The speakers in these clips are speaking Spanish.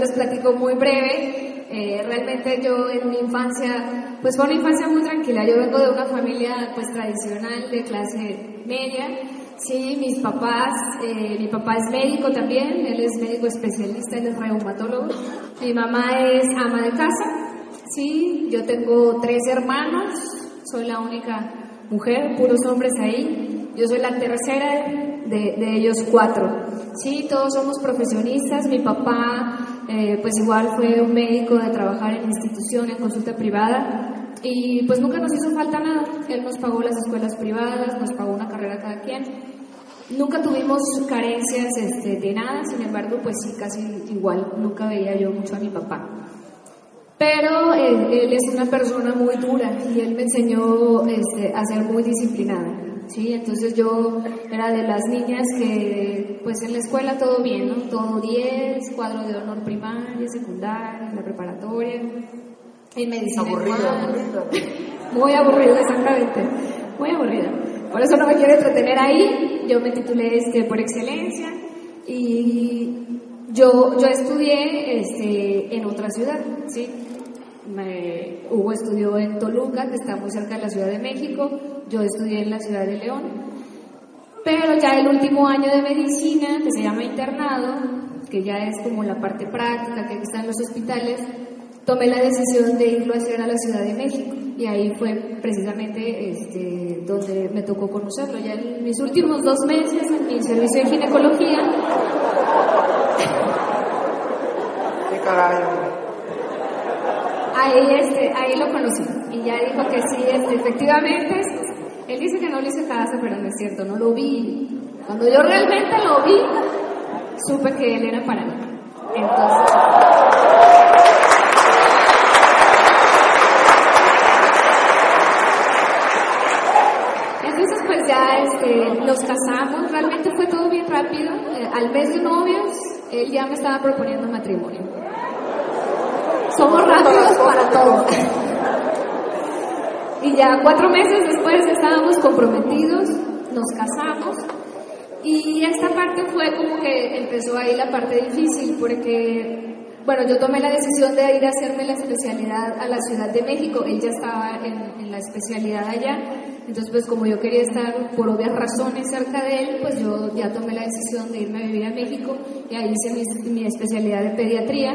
les platico muy breve. Eh, realmente yo en mi infancia, pues fue una infancia muy tranquila. Yo vengo de una familia pues tradicional de clase media. Sí, mis papás, eh, mi papá es médico también, él es médico especialista, él es reumatólogo. Mi mamá es ama de casa. Sí, yo tengo tres hermanos, soy la única mujer, puros hombres ahí. Yo soy la tercera de, de ellos cuatro. Sí, todos somos profesionistas. Mi papá, eh, pues igual fue un médico de trabajar en institución, en consulta privada. Y pues nunca nos hizo falta nada. Él nos pagó las escuelas privadas, nos pagó una carrera cada quien. Nunca tuvimos carencias este, de nada, sin embargo, pues sí, casi igual. Nunca veía yo mucho a mi papá. Pero él, es una persona muy dura y él me enseñó este, a ser muy disciplinada. ¿Sí? Entonces yo era de las niñas que, pues en la escuela todo bien, ¿no? Todo 10, cuadro de honor primaria, secundaria, la preparatoria. En medicina. Aburrida, Muy aburrida, exactamente. Muy aburrida. Por eso no me quiero entretener ahí. Yo me titulé este, por excelencia y yo, yo estudié este, en otra ciudad, ¿sí? Me, Hugo estudió en Toluca, que está muy cerca de la Ciudad de México, yo estudié en la Ciudad de León, pero ya el último año de medicina, que se llama internado, que ya es como la parte práctica que está en los hospitales, tomé la decisión de irlo a hacer a la Ciudad de México y ahí fue precisamente este, donde me tocó conocerlo. Ya en mis últimos dos meses en mi servicio de ginecología. ¿Qué caray? ahí, este, ahí lo conocí y ya dijo que sí, este, efectivamente, él dice que no le hice caso, pero no es cierto, no lo vi. Cuando yo realmente lo vi, supe que él era para mí. Entonces... Entonces pues ya este, nos casamos, realmente fue todo bien rápido. Eh, al mes de novios, él ya me estaba proponiendo matrimonio. Somos rápidos para todo. Y ya cuatro meses después estábamos comprometidos, nos casamos. Y esta parte fue como que empezó ahí la parte difícil, porque, bueno, yo tomé la decisión de ir a hacerme la especialidad a la Ciudad de México. Él ya estaba en, la especialidad allá. Entonces, pues como yo quería estar por obvias razones cerca de él, pues yo ya tomé la decisión de irme a vivir a México y ahí hice mi, mi especialidad de pediatría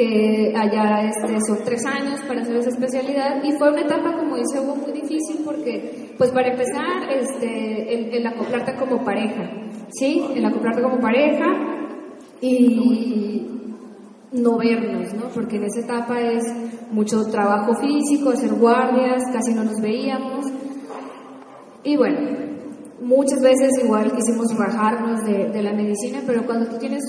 que allá este, son tres años para hacer esa especialidad y fue una etapa, como dice Hugo, muy difícil porque, pues para empezar, este, el, acoplarte como pareja, ¿sí? El acoplarte como pareja y no vernos, ¿no? Porque en esa etapa es mucho trabajo físico, hacer guardias, casi no nos veíamos. Y bueno, muchas veces igual quisimos bajarnos de, de la medicina, pero cuando tú tienes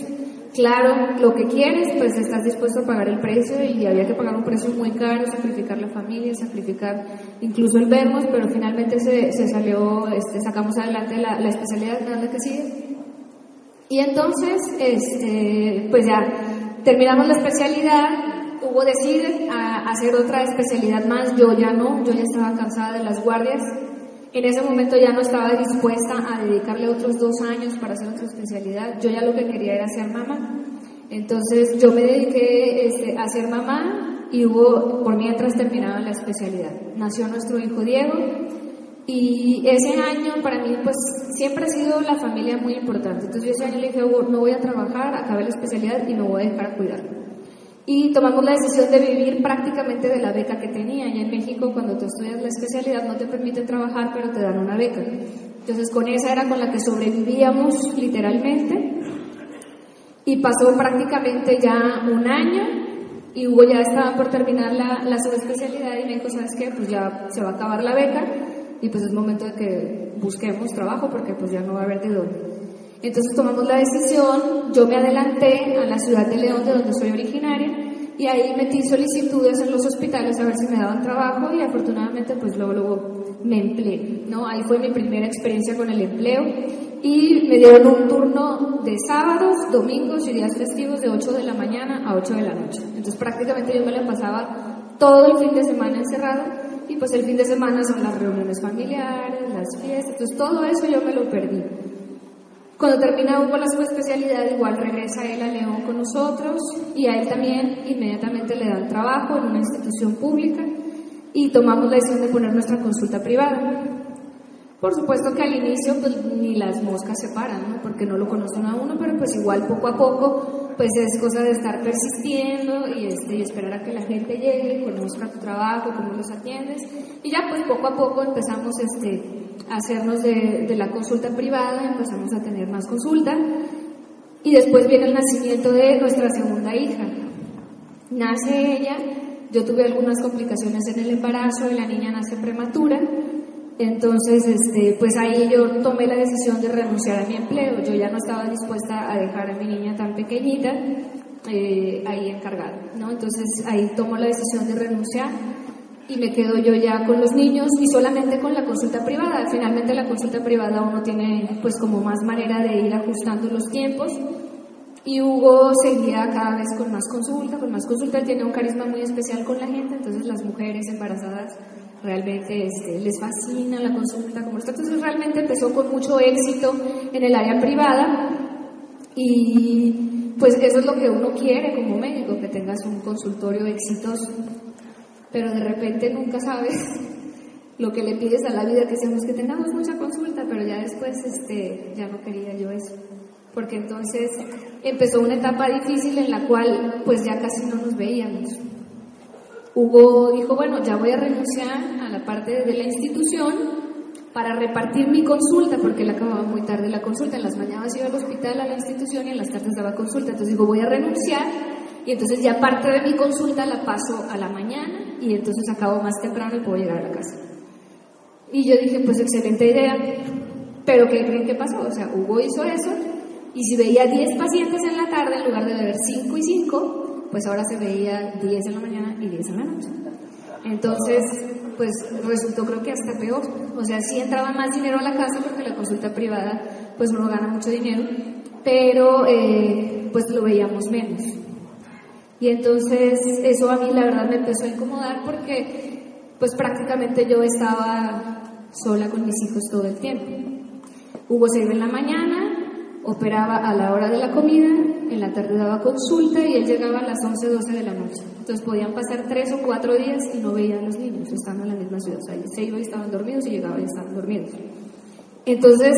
claro lo que quieres, pues estás dispuesto a pagar el precio y había que pagar un precio muy caro, sacrificar la familia, sacrificar incluso el vernos, pero finalmente se, se salió, este, sacamos adelante la, la especialidad. Grande que sigue. Y entonces, este, pues ya terminamos la especialidad, hubo decide a hacer otra especialidad más, yo ya no, yo ya estaba cansada de las guardias, en ese momento ya no estaba dispuesta a dedicarle otros dos años para hacer otra especialidad. Yo ya lo que quería era ser mamá. Entonces yo me dediqué este, a ser mamá y hubo, por mientras terminaba la especialidad. Nació nuestro hijo Diego y ese año para mí pues siempre ha sido la familia muy importante. Entonces yo ese año le dije, no voy a trabajar, acabé la especialidad y me voy a dejar a cuidarlo y tomamos la decisión de vivir prácticamente de la beca que tenía. Y en México, cuando tú estudias la especialidad, no te permiten trabajar, pero te dan una beca. Entonces, con esa era con la que sobrevivíamos literalmente. Y pasó prácticamente ya un año y Hugo ya estaba por terminar la, la subespecialidad y me dijo, ¿sabes qué? Pues ya se va a acabar la beca y pues es momento de que busquemos trabajo porque pues ya no va a haber de dónde. Entonces tomamos la decisión, yo me adelanté a la ciudad de León, de donde soy originaria, y ahí metí solicitudes en los hospitales a ver si me daban trabajo y afortunadamente pues luego, luego me empleé, ¿no? Ahí fue mi primera experiencia con el empleo y me dieron un turno de sábados, domingos y días festivos de 8 de la mañana a 8 de la noche. Entonces prácticamente yo me la pasaba todo el fin de semana encerrada y pues el fin de semana son las reuniones familiares, las fiestas, entonces todo eso yo me lo perdí. Cuando termina Hugo la subespecialidad, igual regresa él a León con nosotros y a él también inmediatamente le dan trabajo en una institución pública y tomamos la decisión de poner nuestra consulta privada. Por supuesto que al inicio pues, ni las moscas se paran, ¿no? porque no lo conocen a uno, pero pues igual poco a poco pues es cosa de estar persistiendo y, este, y esperar a que la gente llegue, conozca tu trabajo, cómo los atiendes. Y ya pues poco a poco empezamos este, hacernos de, de la consulta privada, empezamos a tener más consulta. Y después viene el nacimiento de nuestra segunda hija. Nace ella, yo tuve algunas complicaciones en el embarazo y la niña nace prematura. Entonces, este, pues ahí yo tomé la decisión de renunciar a mi empleo. Yo ya no estaba dispuesta a dejar a mi niña tan pequeñita eh, ahí encargada, ¿no? Entonces ahí tomo la decisión de renunciar y me quedo yo ya con los niños y solamente con la consulta privada. Finalmente la consulta privada uno tiene pues como más manera de ir ajustando los tiempos y Hugo seguía cada vez con más consulta, con más consulta. Él tiene un carisma muy especial con la gente, entonces las mujeres embarazadas realmente este, les fascina la consulta como. Entonces realmente empezó con mucho éxito en el área privada y pues eso es lo que uno quiere como médico, que tengas un consultorio exitoso. Pero de repente nunca sabes lo que le pides a la vida, que seamos que tengamos mucha consulta, pero ya después este, ya no quería yo eso. Porque entonces empezó una etapa difícil en la cual pues ya casi no nos veíamos. Hugo dijo, bueno, ya voy a renunciar a la parte de la institución para repartir mi consulta, porque él acababa muy tarde la consulta. En las mañanas iba al hospital, a la institución y en las tardes daba consulta. Entonces digo, voy a renunciar y entonces ya parte de mi consulta la paso a la mañana y entonces acabo más temprano y puedo llegar a la casa. Y yo dije, pues excelente idea, pero ¿qué creen que pasó? O sea, Hugo hizo eso y si veía 10 pacientes en la tarde en lugar de ver 5 y 5, pues ahora se veía 10 en la mañana y 10 en la noche. Entonces, pues resultó creo que hasta peor. O sea, sí entraba más dinero a la casa porque la consulta privada, pues uno gana mucho dinero, pero eh, pues lo veíamos menos. Y entonces eso a mí la verdad me empezó a incomodar porque pues prácticamente yo estaba sola con mis hijos todo el tiempo. Hugo se iba en la mañana, operaba a la hora de la comida, en la tarde daba consulta y él llegaba a las 11, 12 de la noche. Entonces podían pasar tres o cuatro días y no veían a los niños, estando en la misma ciudad. O sea, se iba y estaban dormidos y llegaba y estaban dormidos. Entonces,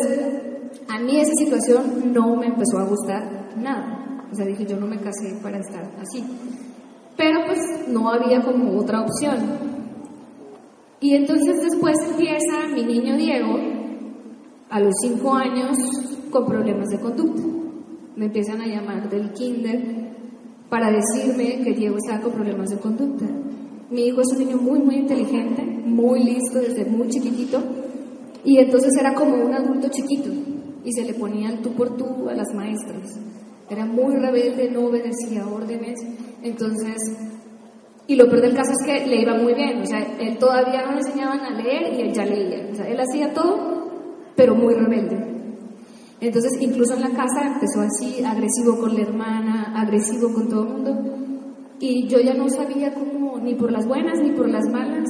a mí esa situación no me empezó a gustar nada. O sea, dije, yo no me casé para estar así. Pero pues no había como otra opción. Y entonces después empieza mi niño Diego, a los cinco años, con problemas de conducta. Me empiezan a llamar del kinder para decirme que Diego estaba con problemas de conducta. Mi hijo es un niño muy, muy inteligente, muy listo desde muy chiquitito, y entonces era como un adulto chiquito, y se le ponía el tú por tú a las maestras. Era muy rebelde, no obedecía órdenes, entonces, y lo peor del caso es que le iba muy bien, o sea, él todavía no le enseñaban a leer y él ya leía, o sea, él hacía todo, pero muy rebelde. Entonces, incluso en la casa empezó así, agresivo con la hermana, agresivo con todo el mundo. Y yo ya no sabía cómo, ni por las buenas ni por las malas,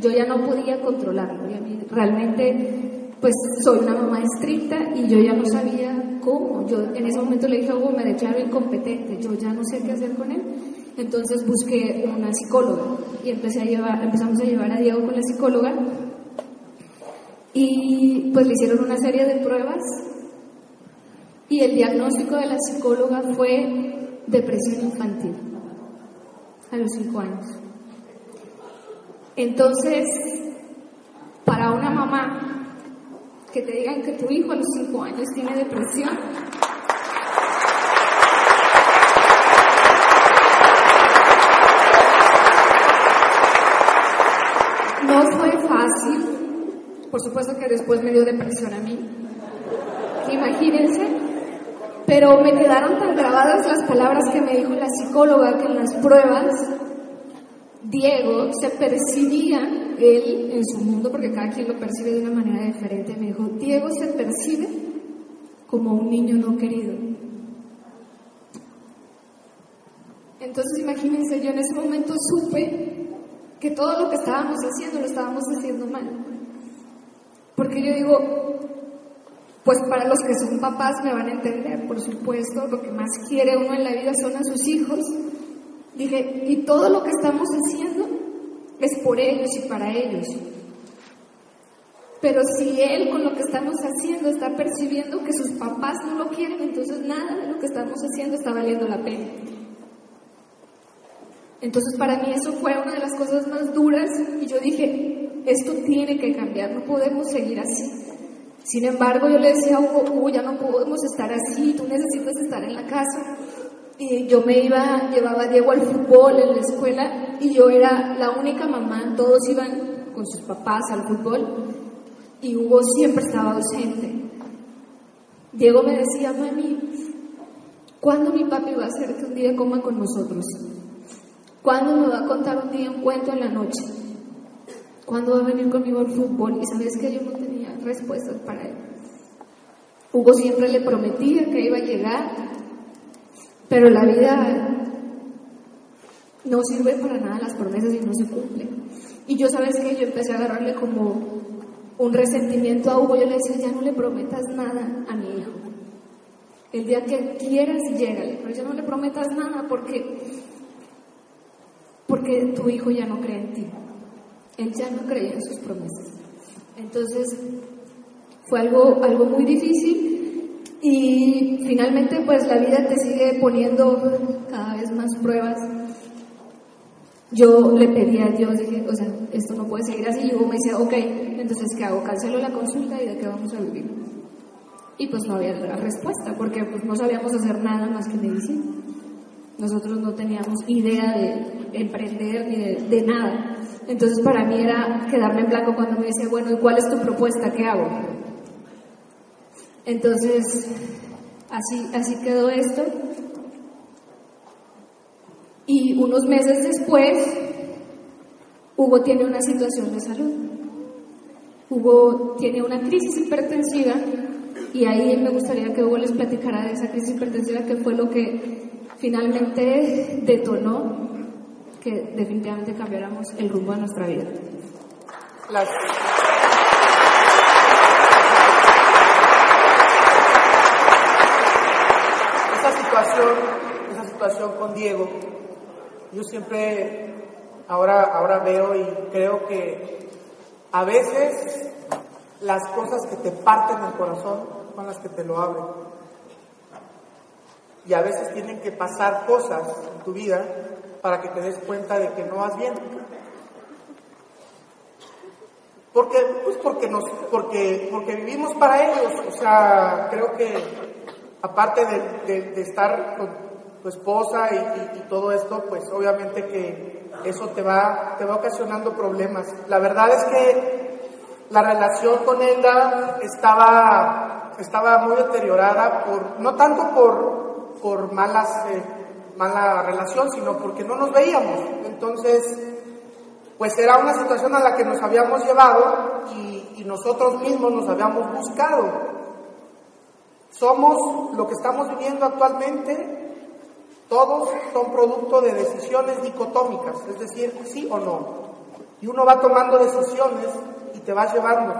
yo ya no podía controlarlo. realmente, pues soy una mamá estricta y yo ya no sabía cómo. Yo en ese momento le dije a Hugo, me declaro incompetente, yo ya no sé qué hacer con él. Entonces busqué una psicóloga y empezamos a llevar a Diego con la psicóloga y pues le hicieron una serie de pruebas y el diagnóstico de la psicóloga fue depresión infantil a los cinco años. Entonces, para una mamá que te digan que tu hijo a los cinco años tiene depresión, no fue fácil. Por supuesto que después me dio depresión a mí. Imagínense pero me quedaron tan grabadas las palabras que me dijo la psicóloga que en las pruebas Diego se percibía, él en su mundo, porque cada quien lo percibe de una manera diferente, me dijo, Diego se percibe como un niño no querido. Entonces imagínense, yo en ese momento supe que todo lo que estábamos haciendo lo estábamos haciendo mal. Porque yo digo, pues para los que son papás me van a entender, por supuesto, lo que más quiere uno en la vida son a sus hijos. Dije, y todo lo que estamos haciendo es por ellos y para ellos. Pero si él con lo que estamos haciendo está percibiendo que sus papás no lo quieren, entonces nada de lo que estamos haciendo está valiendo la pena. Entonces para mí eso fue una de las cosas más duras y yo dije, esto tiene que cambiar, no podemos seguir así. Sin embargo, yo le decía a ya no podemos estar así, tú necesitas estar en la casa. Y yo me iba, llevaba a Diego al fútbol en la escuela y yo era la única mamá, todos iban con sus papás al fútbol y Hugo siempre estaba ausente. Diego me decía, mami, ¿cuándo mi papi va a hacer que un día coma con nosotros? ¿Cuándo me va a contar un día un cuento en la noche? ¿Cuándo va a venir conmigo al fútbol? Y sabes que yo no tenía respuestas para él. Hugo siempre le prometía que iba a llegar, pero la vida no sirve para nada las promesas y no se cumplen. Y yo, sabes que yo empecé a agarrarle como un resentimiento a Hugo. Yo le decía, ya no le prometas nada a mi hijo. El día que quieras, llégale, pero ya no le prometas nada porque, porque tu hijo ya no cree en ti. Él ya no creía en sus promesas. Entonces, fue algo, algo muy difícil y finalmente pues la vida te sigue poniendo cada vez más pruebas. Yo le pedí a Dios, dije, o sea, esto no puede seguir así. Y luego me decía, ok, entonces ¿qué hago? Cancelo la consulta y de qué vamos a vivir. Y pues no había respuesta, porque pues no sabíamos hacer nada más que medicina. Nosotros no teníamos idea de emprender ni de, de nada. Entonces para mí era quedarme en blanco cuando me decía, bueno, ¿y cuál es tu propuesta? ¿Qué hago? Entonces, así, así quedó esto. Y unos meses después, Hugo tiene una situación de salud. Hugo tiene una crisis hipertensiva y ahí me gustaría que Hugo les platicara de esa crisis hipertensiva que fue lo que finalmente detonó que definitivamente cambiáramos el rumbo de nuestra vida. Las... Esa situación, esa situación con Diego, yo siempre ahora, ahora veo y creo que a veces las cosas que te parten el corazón son las que te lo abren. Y a veces tienen que pasar cosas en tu vida para que te des cuenta de que no vas bien. Porque, pues porque, nos, porque, porque vivimos para ellos. O sea, creo que aparte de, de, estar con tu esposa y, todo esto, pues obviamente que eso te va, te va ocasionando problemas. La verdad es que la relación con ella estaba, estaba muy deteriorada, por, no tanto por, por malas... Eh, mala relación, sino porque no nos veíamos. Entonces, pues era una situación a la que nos habíamos llevado y, y, nosotros mismos nos habíamos buscado. Somos lo que estamos viviendo actualmente, todos son producto de decisiones dicotómicas, es decir, sí o no. Y uno va tomando decisiones y te vas llevando.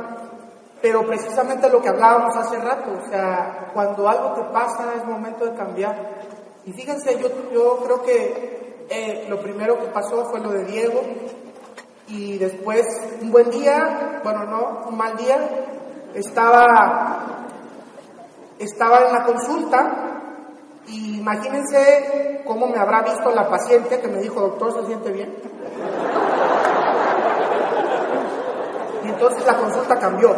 Pero precisamente lo que hablábamos hace rato, o sea, cuando algo te pasa es momento de cambiar. Y fíjense, yo, yo creo que eh, lo primero que pasó fue lo de Diego y después un buen día, bueno, no, un mal día, estaba, estaba en la consulta imagínense cómo me habrá visto la paciente que me dijo, doctor, ¿se siente bien? Y entonces la consulta cambió.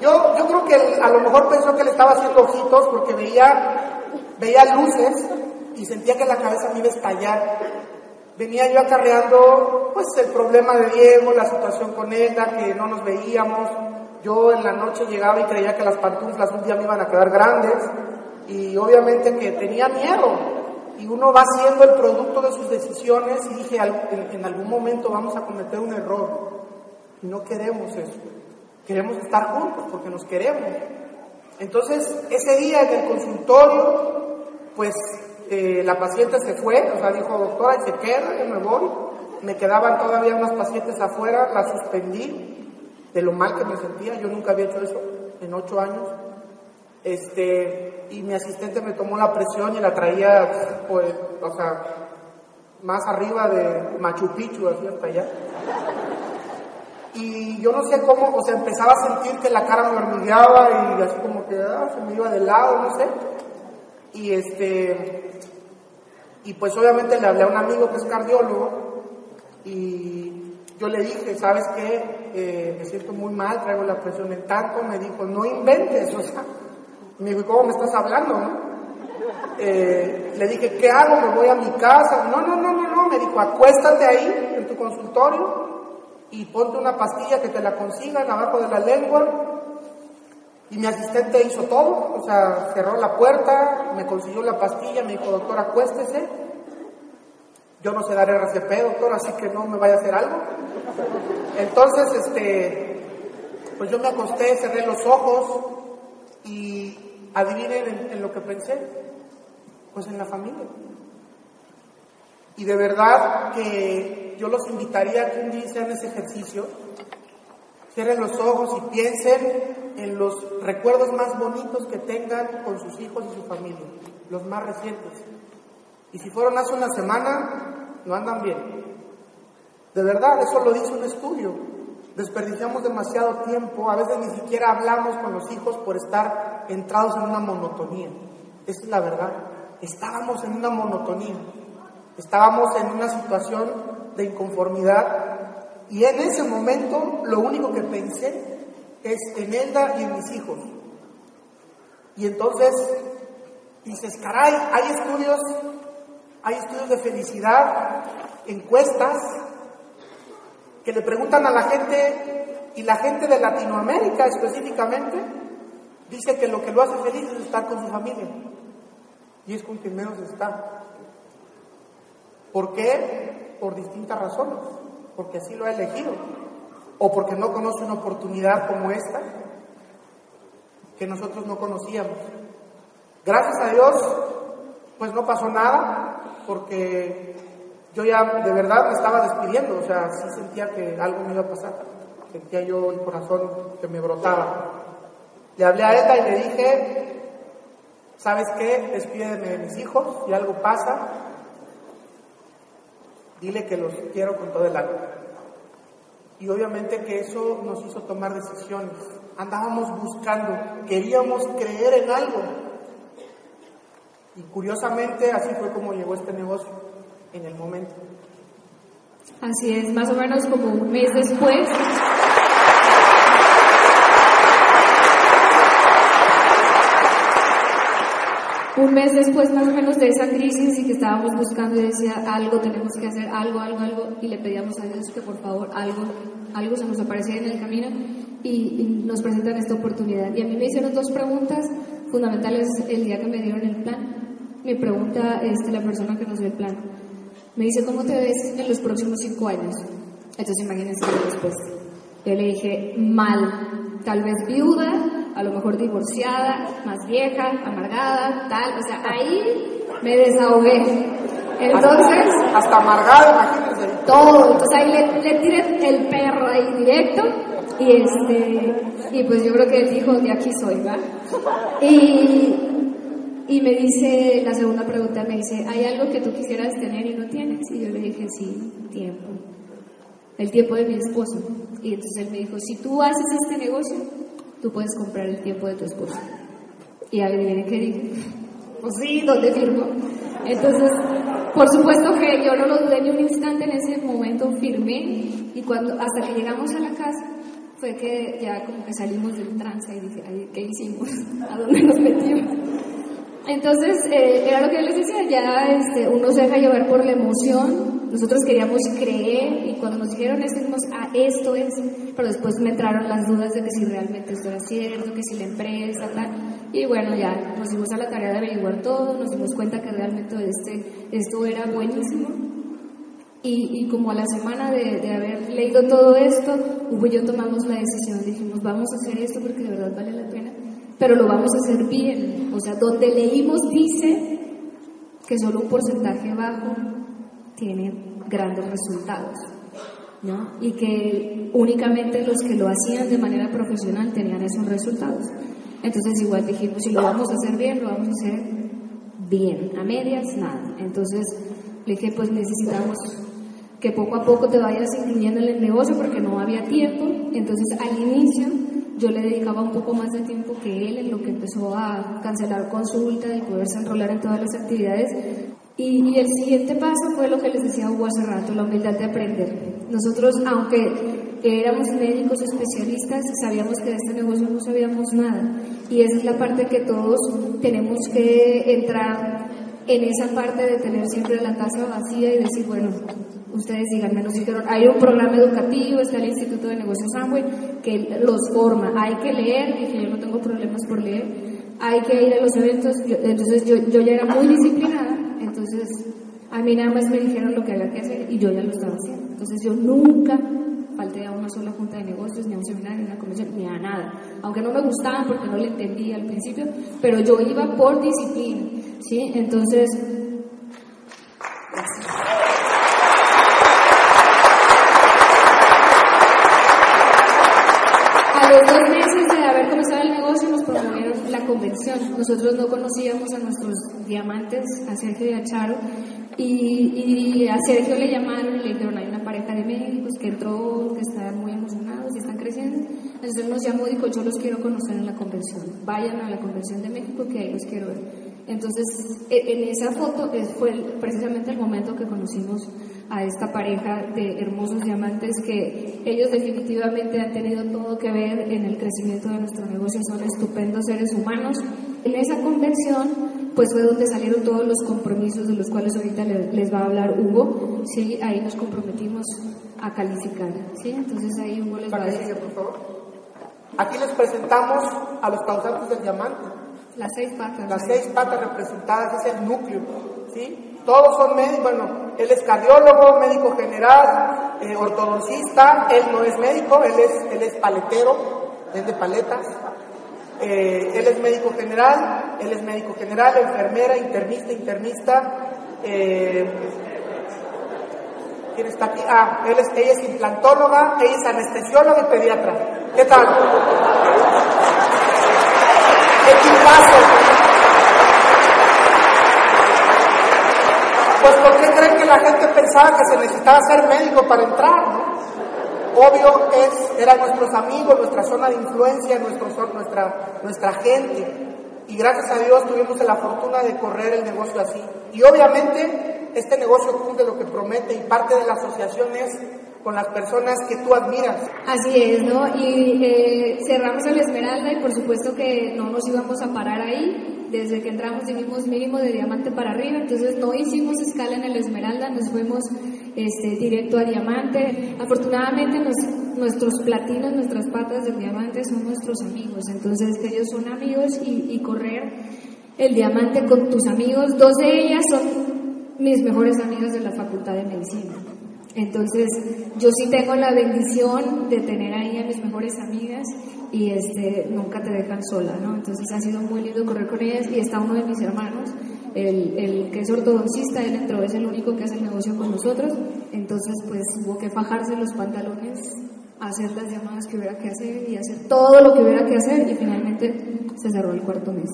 Yo, yo creo que a lo mejor pensó que le estaba haciendo ojitos porque veía, veía luces y sentía que la cabeza me iba a estallar. Venía yo acarreando pues el problema de Diego, la situación con ella, que no nos veíamos. Yo en la noche llegaba y creía que las pantuflas un día me iban a quedar grandes y obviamente que tenía miedo. Y uno va siendo el producto de sus decisiones y dije, en, algún momento vamos a cometer un error. Y no queremos eso. Queremos estar juntos porque nos queremos. Entonces, ese día en el consultorio, pues eh, la paciente se fue, o sea, dijo, doctora, y se queda, yo me voy. Me quedaban todavía unas pacientes afuera, las suspendí. De lo mal que me sentía. Yo nunca había hecho eso en ocho años. Este, y mi asistente me tomó la presión y la traía, pues, o sea, más arriba de Machu Picchu, así hasta allá. Y yo no sé cómo, o sea, empezaba a sentir que la cara me hormigueaba y así como que ah, se me iba de lado, no sé. Y este, y pues obviamente le hablé a un amigo que es cardiólogo y yo le dije, ¿sabes qué? Eh, me siento muy mal, traigo la presión en tanto. Me dijo, no inventes, o sea, me dijo, ¿cómo me estás hablando? Eh, le dije, ¿qué hago? Me voy a mi casa. No, no, no, no, no. Me dijo, acuéstate ahí en tu consultorio y ponte una pastilla que te la consigan abajo de la lengua. Y mi asistente hizo todo, o sea, cerró la puerta, me consiguió la pastilla, me dijo, doctor, acuéstese. Yo no sé dar RCP, doctor, así que no me vaya a hacer algo. Entonces, este, pues yo me acosté, cerré los ojos y adivinen en lo que pensé, pues en la familia. Y de verdad que yo los invitaría a que un día hicieran ese ejercicio, cierren los ojos y piensen en los recuerdos más bonitos que tengan con sus hijos y su familia, los más recientes. Y si fueron hace una semana, no andan bien. De verdad, eso lo dice un estudio. Desperdiciamos demasiado tiempo, a veces ni siquiera hablamos con los hijos por estar entrados en una monotonía. Esa es la verdad. Estábamos en una monotonía. Estábamos en una situación de inconformidad y en ese momento lo único que pensé es en Elda y en mis hijos. Y entonces dices, caray, hay estudios, hay estudios de felicidad, encuestas, que le preguntan a la gente, y la gente de Latinoamérica específicamente, dice que lo que lo hace feliz es estar con su familia. Y es con quien menos está. ¿Por qué? Por distintas razones. Porque así lo ha elegido. O porque no conoce una oportunidad como esta que nosotros no conocíamos. Gracias a Dios, pues no pasó nada, porque yo ya de verdad me estaba despidiendo, o sea, sí sentía que algo me iba a pasar. Sentía yo el corazón que me brotaba. Le hablé a ella y le dije, ¿sabes qué? Despídeme de mis hijos, y algo pasa, dile que los quiero con todo el alma. Y obviamente que eso nos hizo tomar decisiones. Andábamos buscando, queríamos creer en algo. Y curiosamente así fue como llegó este negocio en el momento. Así es, más o menos como un mes después un mes después más o menos de esa crisis y que estábamos buscando y decía algo tenemos que hacer, algo, algo, algo, y le pedíamos a Dios que por favor algo, algo se nos apareciera en el camino y, nos presentan esta oportunidad. Y a mí me hicieron dos preguntas fundamentales el día que me dieron el plan. Me pregunta este, la persona que nos dio el plan, me dice, ¿cómo te ves en los próximos cinco años? Entonces imagínense después. Yo le dije, mal, tal vez viuda, a lo mejor divorciada, más vieja, amargada, tal, o sea, ahí me desahogué. Entonces... Hasta, amargada, imagínense. Todo, entonces ahí le, le tiré el perro ahí directo y este, y pues yo creo que él dijo, de aquí soy, ¿va? Y, y me dice, la segunda pregunta me dice, ¿hay algo que tú quisieras tener y no tienes? Y yo le dije, sí, tiempo. El tiempo de mi esposo. Y entonces él me dijo, si tú haces este negocio, tú puedes comprar el tiempo de tu esposa. Y adivinen qué dije. Pues sí, ¿dónde firmo? Entonces, por supuesto que yo no lo dudé ni un instante en ese momento, firmé y cuando hasta que llegamos a la casa fue que ya como que salimos del trance y dije, Ay, ¿qué hicimos? ¿A dónde nos metimos? Entonces, eh, era lo que yo les decía, ya este, uno se deja llevar por la emoción, nosotros queríamos creer y cuando nos dijeron esto, dijimos, ah, esto es, pero después me entraron las dudas de que si realmente esto era cierto, que si la empresa, tal, y bueno, ya nos dimos a la tarea de averiguar todo, nos dimos cuenta que realmente este, esto era buenísimo. Y, como a la semana de, de haber leído todo esto, Hugo y yo tomamos la decisión, dijimos, vamos a hacer esto porque de verdad vale la pena pero lo vamos a hacer bien. O sea, donde leímos dice que solo un porcentaje bajo tiene grandes resultados. ¿no? Y que únicamente los que lo hacían de manera profesional tenían esos resultados. Entonces igual dijimos, si lo vamos a hacer bien, lo vamos a hacer bien, a medias, nada. Entonces le dije, pues necesitamos que poco a poco te vayas incluyendo en el negocio porque no había tiempo. Entonces al inicio yo le dedicaba un poco más de tiempo que él en lo que empezó a cancelar consulta y poderse enrolar en todas las actividades. Y, el siguiente paso fue lo que les decía Hugo hace rato, la humildad de aprender. Nosotros, aunque éramos médicos especialistas, sabíamos que de este negocio no sabíamos nada. Y esa es la parte que todos tenemos que entrar en esa parte de tener siempre la casa vacía y decir, bueno, ustedes díganme, nos dijeron, hay un programa educativo, está el Instituto de Negocios Amway, que los forma, hay que leer, y que yo no tengo problemas por leer, hay que ir a los eventos, entonces yo, yo ya era muy disciplinada, entonces a mí nada más me dijeron lo que había que hacer y yo ya lo estaba haciendo. Entonces yo nunca falté a una sola junta de negocios, ni a un seminario, ni a una convención, ni a nada. Aunque no me gustaban porque no le entendía al principio, pero yo iba por disciplina, ¿sí? Entonces... A los dos meses de haber comenzado el negocio nos promovieron la convención. Nosotros no conocíamos a nuestros diamantes, a Sergio y a Charo, y, a Sergio le llamaron le dijeron, hay una pareja de médicos que entró, que están muy emocionados y están creciendo. Entonces nos llamó y dijo, yo los quiero conocer en la convención. Vayan a la convención de México que ahí los quiero ver. Entonces, e, en esa foto fue precisamente el momento que conocimos a esta pareja de hermosos diamantes que ellos definitivamente han tenido todo que ver en el crecimiento de nuestro negocio, son estupendos seres humanos. En esa convención, pues fue donde salieron todos los compromisos de los cuales ahorita les va a hablar Hugo, ¿sí? Ahí nos comprometimos a calificar, ¿sí? Entonces ahí Hugo les va a decir... por favor. Aquí les presentamos a los causantes del diamante. Las seis patas. Las seis patas representadas es el núcleo, ¿sí? Todos son médicos, bueno, él es cardiólogo, médico general, eh, ortodoncista, él no es médico, él es, él es paletero, es de paletas. Eh, él es médico general, él es médico general, enfermera, internista, internista. Eh, ¿Quién está aquí? Ah, él es, ella es implantóloga, ella es anestesióloga y pediatra. ¿Qué tal? ¿Qué Pues ¿por qué creen que la gente pensaba que se necesitaba ser médico para entrar? Obvio es, eran nuestros amigos, nuestra zona de influencia, nuestro, nuestra, nuestra gente. Y gracias a Dios tuvimos la fortuna de correr el negocio así. Y obviamente este negocio cumple lo que promete y parte de la asociación es con las personas que tú admiras. Así es, ¿no? Y eh, cerramos el Esmeralda y por supuesto que no nos íbamos a parar ahí desde que entramos dijimos mínimo de diamante para arriba, entonces no hicimos escala en el Esmeralda, nos fuimos este, directo a diamante. Afortunadamente nuestros platinos, nuestras patas del diamante son nuestros amigos, entonces ellos son amigos y, y correr el diamante con tus amigos, dos de ellas son mis mejores amigas de la Facultad de Medicina. Entonces, yo sí tengo la bendición de tener ahí a mis mejores amigas y este, nunca te dejan sola, ¿no? Entonces ha sido muy lindo correr con ellas y está uno de mis hermanos, el, el que es ortodoncista, él entró, es el único que hace el negocio con nosotros, entonces pues hubo que fajarse los pantalones, hacer las llamadas que hubiera que hacer y hacer todo lo que hubiera que hacer y finalmente se cerró el cuarto mes.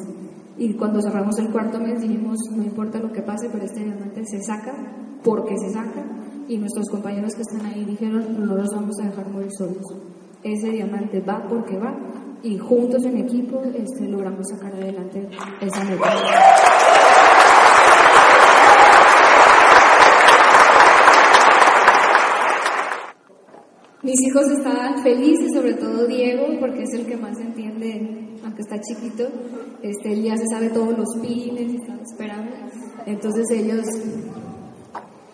Y cuando cerramos el cuarto mes dijimos, no importa lo que pase, pero este diamante se saca porque se saca y nuestros compañeros que están ahí dijeron, no los vamos a dejar morir solos. Ese diamante va porque va y juntos en equipo este, logramos sacar adelante esa meta. Mis hijos estaban felices, sobre todo Diego, porque es el que más entiende, aunque está chiquito. Este, él ya se sabe todos los pines y estaba esperando. Entonces ellos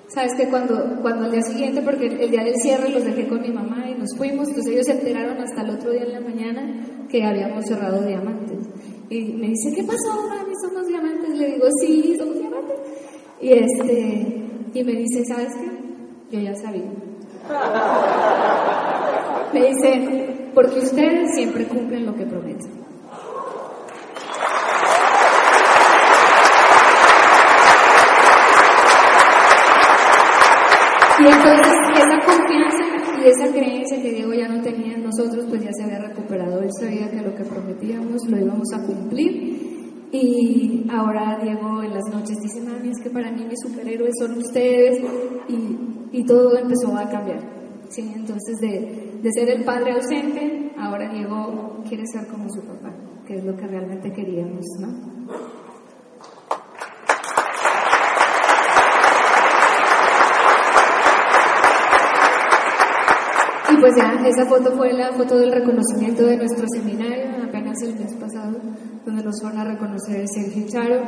Sabes que cuando, cuando al día siguiente, porque el, día del cierre los dejé con mi mamá y nos fuimos, entonces ellos se enteraron hasta el otro día en la mañana que habíamos cerrado diamantes. Y me dice, ¿qué pasó, mami? ¿Somos diamantes? Le digo, sí, somos diamantes. Y, este, y me dice, ¿sabes qué? Yo ya sabía. Me dice, porque ustedes siempre cumplen lo que prometen. Y entonces esa confianza esa creencia que Diego ya no tenía en nosotros, pues ya se había recuperado. Él sabía que lo que prometíamos lo íbamos a cumplir. Y ahora Diego en las noches dice, mami, es que para mí mis superhéroes son ustedes. Y, y todo empezó a cambiar. ¿sí? Entonces, de, de ser el padre ausente, ahora Diego quiere ser como su papá, que es lo que realmente queríamos, ¿no? pues ya, esa foto fue la foto del reconocimiento de nuestro seminario, apenas el mes pasado, donde nos fueron a reconocer Sergio Charo,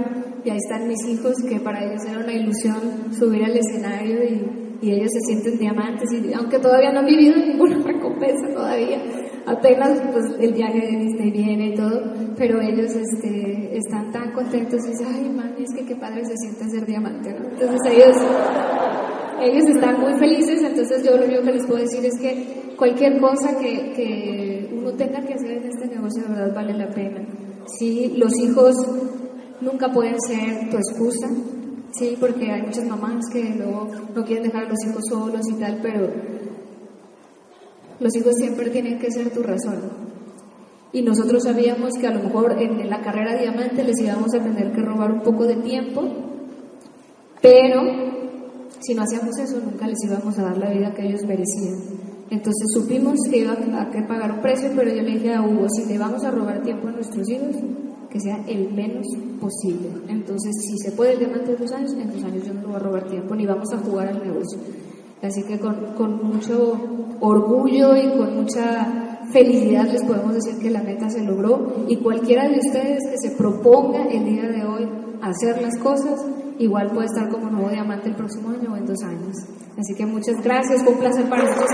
y ahí están mis hijos, que para ellos era una ilusión subir al escenario y, ellos se sienten diamantes, y aunque todavía no han vivido ninguna recompensa todavía, apenas pues el viaje de viene y todo, pero ellos este, están tan contentos y dicen, ay mami, es que qué padre se siente ser diamante, ¿no? Entonces ellos ellos están muy felices, entonces yo lo único que les puedo decir es que cualquier cosa que, que uno tenga que hacer en este negocio de verdad vale la pena. Sí, los hijos nunca pueden ser tu excusa, sí, porque hay muchas mamás que luego no quieren dejar a los hijos solos y tal, pero los hijos siempre tienen que ser tu razón. Y nosotros sabíamos que a lo mejor en la carrera diamante les íbamos a tener que robar un poco de tiempo, pero si no hacíamos eso, nunca les íbamos a dar la vida que ellos merecían. Entonces supimos que iba a que pagar un precio, pero yo le dije a Hugo, si le vamos a robar tiempo a nuestros hijos, que sea el menos posible. Entonces, si se puede el diamante de dos años, en dos años yo no voy a robar tiempo, ni vamos a jugar al negocio. Así que con, con mucho orgullo y con mucha felicidad les podemos decir que la meta se logró y cualquiera de ustedes que se proponga el día de hoy hacer las cosas, igual puede estar como nuevo diamante el próximo año o en dos años. Así que muchas gracias, fue un placer para nosotros.